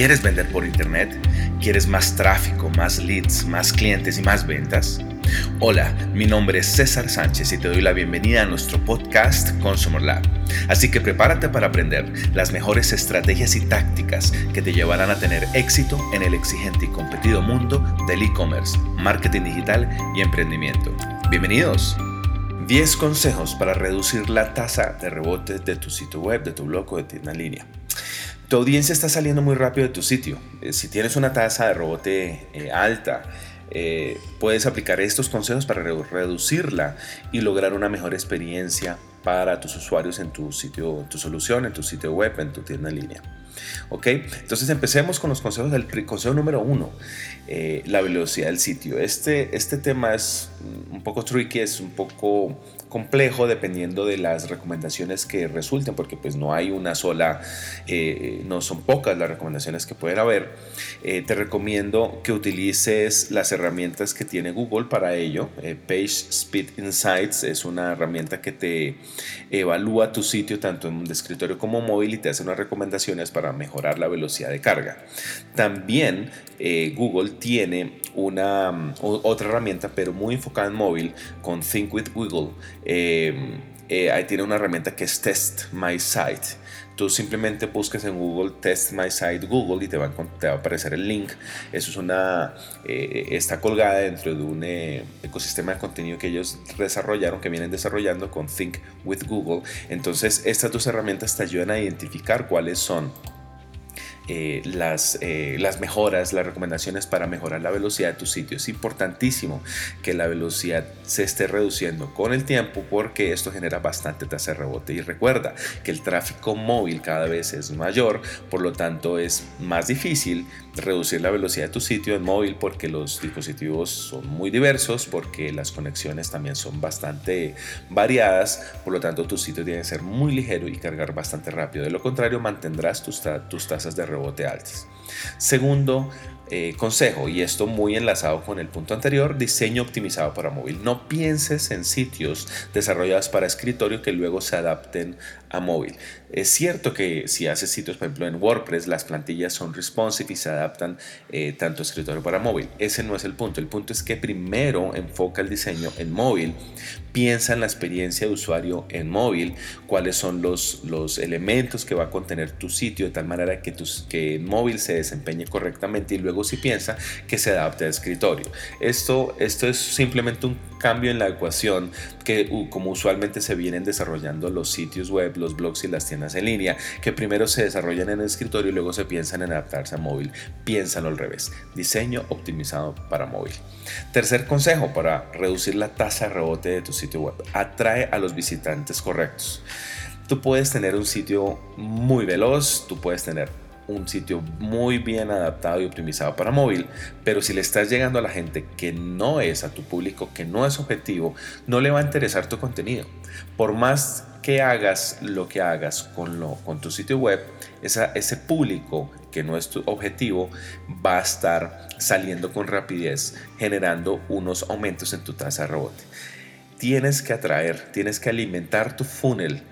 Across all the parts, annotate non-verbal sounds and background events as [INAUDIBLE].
¿Quieres vender por internet? ¿Quieres más tráfico, más leads, más clientes y más ventas? Hola, mi nombre es César Sánchez y te doy la bienvenida a nuestro podcast Consumer Lab. Así que prepárate para aprender las mejores estrategias y tácticas que te llevarán a tener éxito en el exigente y competido mundo del e-commerce, marketing digital y emprendimiento. Bienvenidos. 10 consejos para reducir la tasa de rebote de tu sitio web, de tu blog o de tienda en línea. Tu audiencia está saliendo muy rápido de tu sitio. Eh, si tienes una tasa de rebote eh, alta, eh, puedes aplicar estos consejos para reducirla y lograr una mejor experiencia para tus usuarios en tu sitio, tu solución, en tu sitio web, en tu tienda en línea. ¿Ok? Entonces empecemos con los consejos del consejo número uno, la velocidad del sitio. Este, este tema es un poco tricky, es un poco complejo dependiendo de las recomendaciones que resulten, porque pues no hay una sola, eh, no son pocas las recomendaciones que pueden haber. Eh, te recomiendo que utilices las herramientas que tiene Google para ello. Eh, Page Speed Insights es una herramienta que te evalúa tu sitio tanto en un escritorio como móvil y te hace unas recomendaciones para mejorar la velocidad de carga. También Google tiene una mm, otra herramienta, pero muy enfocada en móvil, con Think with Google. Em, eh, ahí tiene una herramienta que es Test My Site. Tú simplemente buscas en Google Test My Site Google y te va a, aparecer el link. Eso es una, eh, está colgada dentro de un eh, ecosistema de contenido que ellos desarrollaron, que vienen desarrollando con Think with Google. Entonces, estas dos herramientas te ayudan a identificar cuáles son eh, las, eh, las mejoras, las recomendaciones para mejorar la velocidad de tu sitio. Es importantísimo que la velocidad se esté reduciendo con el tiempo porque esto genera bastante tasa de rebote. Y recuerda que el tráfico móvil cada vez es mayor, por lo tanto es más difícil reducir la velocidad de tu sitio en móvil porque los dispositivos son muy diversos, porque las conexiones también son bastante variadas, por lo tanto tu sitio tiene que ser muy ligero y cargar bastante rápido. De lo contrario, mantendrás tus, tus tasas de rebote altas. Segundo, eh, consejo, y esto muy enlazado con el punto anterior, diseño optimizado para móvil. No pienses en sitios desarrollados para escritorio que luego se adapten a móvil. Es cierto que si haces sitios, por ejemplo, en WordPress, las plantillas son responsive y se adaptan eh, tanto a escritorio para móvil. Ese no es el punto. El punto es que primero enfoca el diseño en móvil, piensa en la experiencia de usuario en móvil, cuáles son los, los elementos que va a contener tu sitio de tal manera que, tus, que en móvil se desempeñe correctamente y luego si piensa que se adapte a escritorio. Esto, esto es simplemente un cambio en la ecuación que como usualmente se vienen desarrollando los sitios web, los blogs y las tiendas en línea, que primero se desarrollan en el escritorio y luego se piensan en adaptarse a móvil. Piénsalo al revés. Diseño optimizado para móvil. Tercer consejo para reducir la tasa de rebote de tu sitio web. Atrae a los visitantes correctos. Tú puedes tener un sitio muy veloz, tú puedes tener un sitio muy bien adaptado y optimizado para móvil, pero si le estás llegando a la gente que no es a tu público, que no es objetivo, no le va a interesar tu contenido. Por más que hagas lo que hagas con, lo, con tu sitio web, ese público que no es tu objetivo va a estar saliendo con rapidez, generando unos aumentos en tu tasa de rebote. Tienes que atraer, tienes que alimentar tu funnel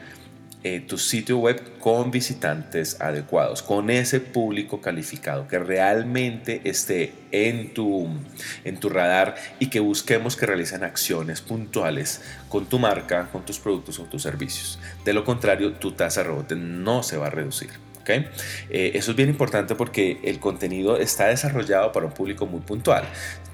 eh, tu sitio web con visitantes adecuados, con ese público calificado que realmente esté en tu, en tu radar y que busquemos que realicen acciones puntuales con tu marca, con tus productos o tus servicios. De lo contrario, tu tasa de rebote no se va a reducir. Eh, eso es bien importante porque el contenido está desarrollado para un público muy puntual.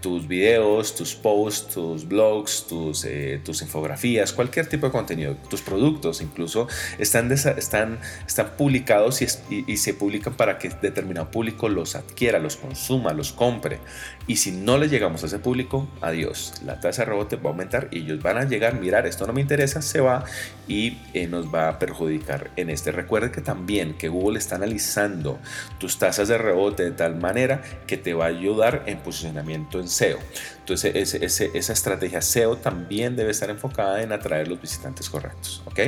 Tus videos, tus posts, tus blogs, tus, eh, tus infografías, cualquier tipo de contenido, tus productos incluso, están, están, están publicados y, y, se publican para que determinado público los adquiera, los consuma, los compre. Y si no le llegamos a ese público, adiós. La tasa de rebote va a aumentar y ellos van a llegar, mirar, esto no me interesa, se va y eh, nos va a perjudicar en este. Recuerde que también que Google está analizando tus tasas de rebote de tal manera que te va a ayudar en posicionamiento en SEO. Entonces, esa estrategia SEO también debe estar enfocada en atraer los visitantes correctos. ¿ok?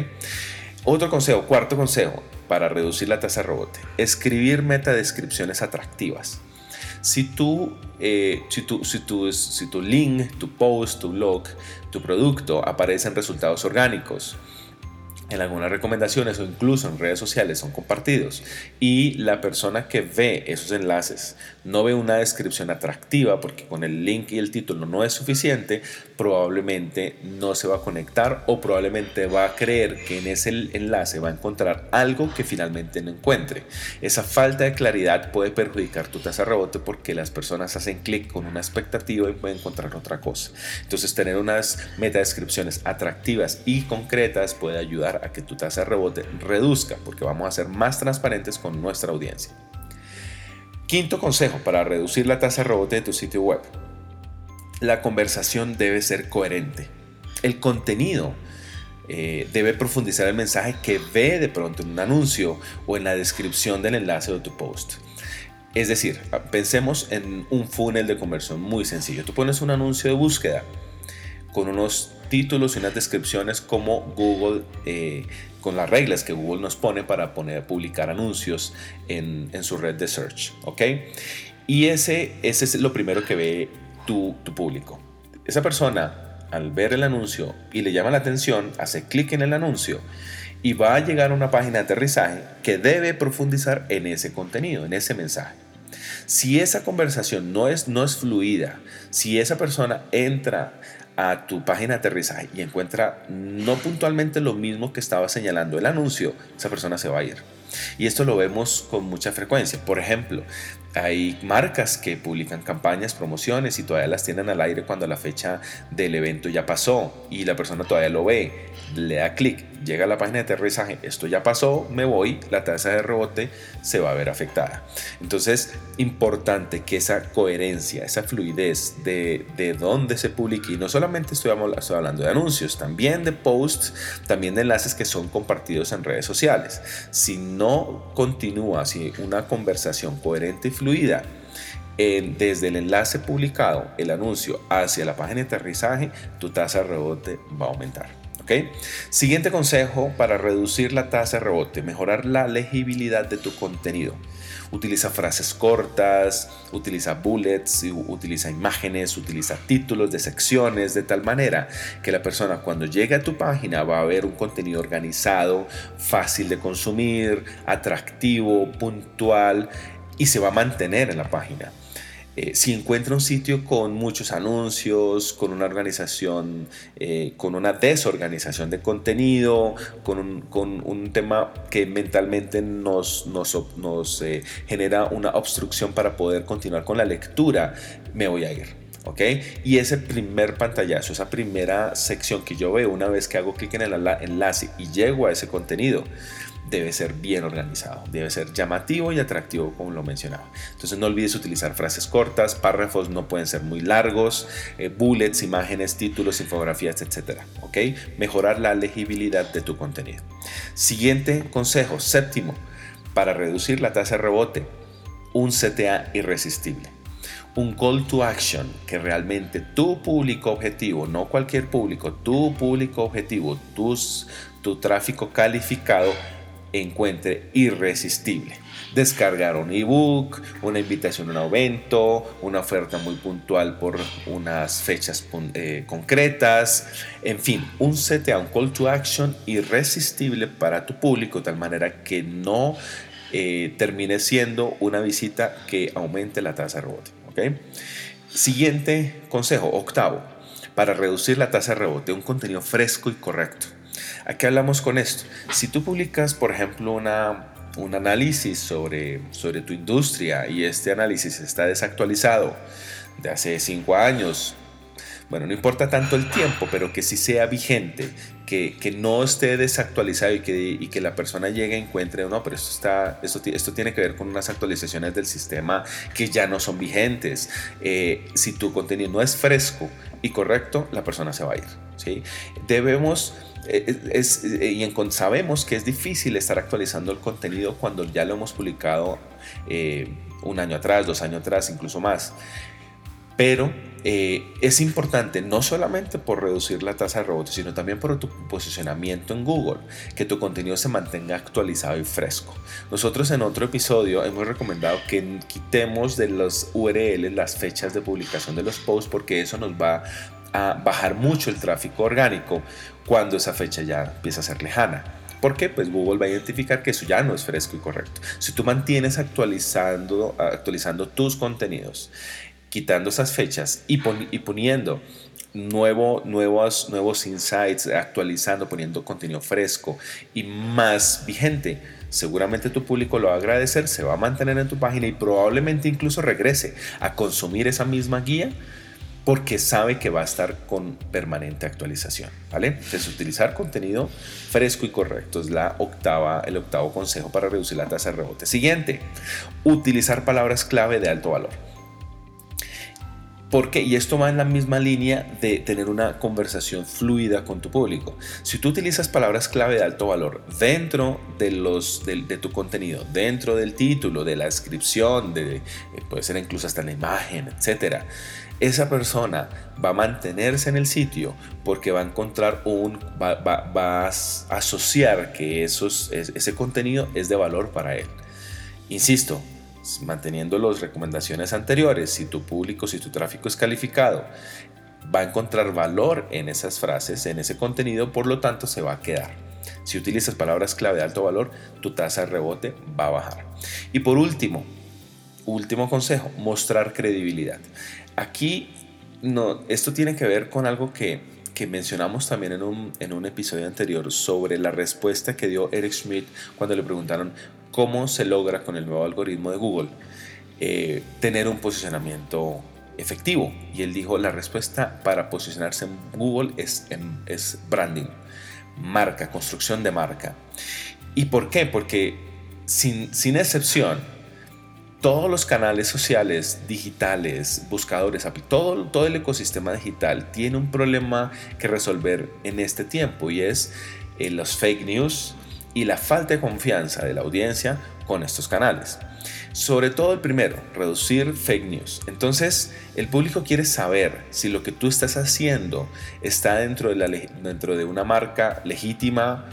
Otro consejo, cuarto consejo para reducir la tasa de rebote, escribir metadescripciones atractivas. Si tú, eh, si, tu, si, tu, si tu link, tu post, tu blog, tu producto aparecen resultados orgánicos, en algunas recomendaciones o incluso en redes sociales son compartidos y la persona que ve esos enlaces no ve una descripción atractiva porque con el link y el título no es suficiente, probablemente no se va a conectar o probablemente va a creer que en ese enlace va a encontrar algo que finalmente no encuentre. Esa falta de claridad puede perjudicar tu tasa de rebote porque las personas hacen clic con una expectativa y pueden encontrar otra cosa. Entonces tener unas meta descripciones atractivas y concretas puede ayudar a que tu tasa de rebote reduzca, porque vamos a ser más transparentes con nuestra audiencia. Quinto consejo para reducir la tasa de rebote de tu sitio web. La conversación debe ser coherente. El contenido eh, debe profundizar el mensaje que ve de pronto en un anuncio o en la descripción del enlace de tu post. Es decir, pensemos en un funnel de conversión muy sencillo. Tú pones un anuncio de búsqueda con unos títulos y unas descripciones como Google, eh, con las reglas que Google nos pone para poner, publicar anuncios en, su red de search. ¿ok? Y ese, ese es lo primero que ve tu, tu público. Esa persona, al ver el anuncio y le llama la atención, hace clic en el anuncio y va a llegar a una página de aterrizaje que debe profundizar en ese contenido, en ese mensaje. Si esa conversación no es, no es fluida, si esa persona entra a tu página de aterrizaje y encuentra no puntualmente lo mismo que estaba señalando el anuncio, esa persona se va a ir. Y esto lo vemos con mucha frecuencia. Por ejemplo, hay marcas que publican campañas, promociones y todavía las tienen al aire cuando la fecha del evento ya pasó y la persona todavía lo ve, le da clic, llega a la página de aterrizaje, esto ya pasó, me voy, la tasa de rebote se va a ver afectada. Entonces, importante que esa coherencia, esa fluidez de, de dónde se publique, y no solamente estoy, hablando de anuncios, también de posts, también de enlaces que son compartidos en redes sociales. Si no continúa así una conversación coherente y fluida, desde el enlace publicado, el anuncio, hacia la página de aterrizaje, tu tasa de rebote va a aumentar. Siguiente consejo para reducir la tasa de rebote, mejorar la legibilidad de tu contenido. Utiliza frases cortas, utiliza bullets, utiliza imágenes, utiliza títulos de secciones, de tal manera que la persona cuando llegue a tu página va a ver un contenido organizado, fácil de consumir, atractivo, puntual y se va a mantener en la página. Eh, si encuentra un sitio con muchos anuncios, con una organización, eh, con una desorganización de contenido, con un, tema que mentalmente nos, nos, eh, genera una obstrucción para poder continuar con la lectura, me voy a ir. ¿ok? Y ese primer pantallazo, esa primera sección que yo veo una vez que hago clic en el enlace y llego a ese contenido, debe ser bien organizado, debe ser llamativo y atractivo como lo mencionaba. Entonces no olvides utilizar frases cortas, párrafos no pueden ser muy largos, eh, bullets, imágenes, títulos, infografías, etc. ¿ok? Mejorar la legibilidad de tu contenido. Siguiente consejo, séptimo, para reducir la tasa de rebote, un CTA irresistible un call to action que realmente tu público objetivo, no cualquier público, tu público objetivo, tus, tu tráfico calificado encuentre irresistible. Descargar un ebook, una invitación a un evento, una oferta muy puntual por unas fechas eh, concretas, en fin, un CTA, un call to action irresistible para tu público, de tal manera que no eh, termine siendo una visita que aumente la tasa de rebote. Siguiente consejo, octavo, para reducir la tasa de rebote, un contenido fresco y correcto. ¿A qué hablamos con esto? Si tú publicas, por ejemplo, una, un análisis sobre, sobre tu industria y este análisis está desactualizado de hace cinco años, bueno, no importa tanto el tiempo, pero que sí sea vigente, que, que no esté desactualizado y que, y que, la persona llegue y encuentre, no, pero esto, está, esto, esto tiene que ver con unas actualizaciones del sistema que ya no son vigentes. Eh, si tu contenido no es fresco y correcto, la persona se va a ir. ¿sí? Debemos eh, es, eh, y sabemos que es difícil estar actualizando el contenido cuando ya lo hemos publicado eh, un año atrás, dos años atrás, incluso más. Pero es importante no solamente por reducir la tasa de rebote, sino también por tu posicionamiento en Google, que tu contenido se mantenga actualizado y fresco. Nosotros en otro episodio hemos recomendado que quitemos de los URL las fechas de publicación de los posts porque eso nos va a bajar mucho el tráfico orgánico cuando esa fecha ya empieza a ser lejana. ¿Por qué? Pues Google va a identificar que eso ya no es fresco y correcto. Si tú mantienes actualizando tus contenidos, quitando esas fechas y, poniendo nuevo, nuevos, nuevos insights, actualizando, poniendo contenido fresco y más vigente, seguramente tu público lo va a agradecer, se va a mantener en tu página y probablemente incluso regrese a consumir esa misma guía porque sabe que va a estar con permanente actualización, ¿vale? Entonces, utilizar contenido fresco y correcto es la octava, el octavo consejo para reducir la tasa de rebote. Siguiente, utilizar palabras clave de alto valor. ¿Por qué? Y esto va en la misma línea de tener una conversación fluida con tu público. Si tú utilizas palabras clave de alto valor dentro de, los, de, tu contenido, dentro del título, de la descripción, de, eh, puede ser incluso hasta la imagen, etc., esa persona va a mantenerse en el sitio porque va a encontrar un, va, va a asociar que esos, ese contenido es de valor para él. Insisto, manteniendo las recomendaciones anteriores, si tu público, si tu tráfico es calificado, va a encontrar valor en esas frases, en ese contenido, por lo tanto se va a quedar. Si utilizas palabras clave de alto valor, tu tasa de rebote va a bajar. Y por último, último consejo, mostrar credibilidad. Aquí no, esto tiene que ver con algo que, mencionamos también en un, en un episodio anterior sobre la respuesta que dio Eric Schmidt cuando le preguntaron cómo se logra con el nuevo algoritmo de Google eh, tener un posicionamiento efectivo. Y él dijo, la respuesta para posicionarse en Google es, branding, marca, construcción de marca. ¿Y por qué? Porque sin, sin excepción, todos los canales sociales, digitales, buscadores, todo, todo el ecosistema digital tiene un problema que resolver en este tiempo y es eh, los fake news, y la falta de confianza de la audiencia con estos canales. Sobre todo el primero, reducir fake news. Entonces, el público quiere saber si lo que tú estás haciendo está dentro de, una marca legítima,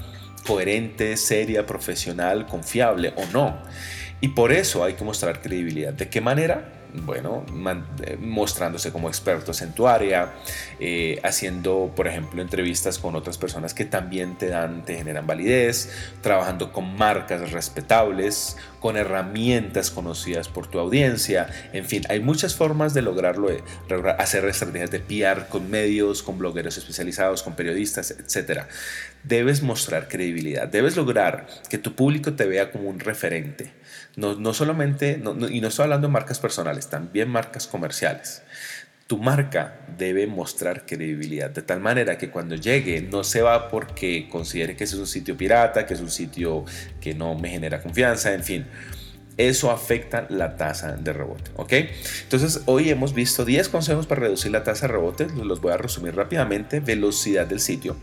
coherente, seria, profesional, confiable o no. Y por eso hay que mostrar credibilidad. ¿De qué manera? Bueno, eh, mostrándose como expertos en tu área, eh, haciendo, por ejemplo, entrevistas con otras personas que también te dan, te generan validez, trabajando con marcas respetables, con herramientas conocidas por tu audiencia, en fin, hay muchas formas de lograrlo, de hacer estrategias de PR con medios, con blogueros especializados, con periodistas, etc. Debes mostrar credibilidad, debes lograr que tu público te vea como un referente no, solamente, y no estoy hablando de marcas personales, también marcas comerciales. Tu marca debe mostrar credibilidad de tal manera que cuando llegue no se va porque considere que ese es un sitio pirata, que es un sitio que no me genera confianza, en fin. Eso afecta la tasa de rebote, ¿ok? Entonces hoy hemos visto 10 consejos para reducir la tasa de rebote, los voy a resumir rápidamente. Velocidad del sitio,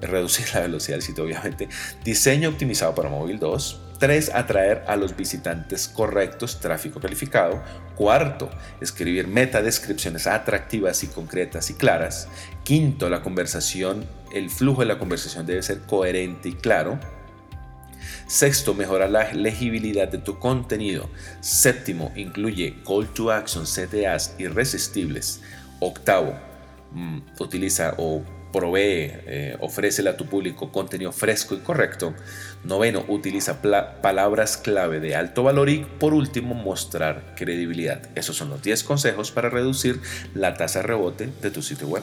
reducir [LAUGHS] la velocidad del sitio obviamente. Diseño optimizado para móvil 2, 3. Atraer a los visitantes correctos, tráfico calificado. Cuarto, escribir metadescripciones atractivas y concretas y claras. Quinto, la conversación, el flujo de la conversación debe ser coherente y claro. Sexto, mejorar la legibilidad de tu contenido. Séptimo, incluye call to action, CTAs irresistibles. Octavo, mm, utiliza o provee, eh, ofrécele a tu público contenido fresco y correcto. Noveno, utiliza palabras clave de alto valor y por último, mostrar credibilidad. Esos son los 10 consejos para reducir la tasa de rebote de tu sitio web.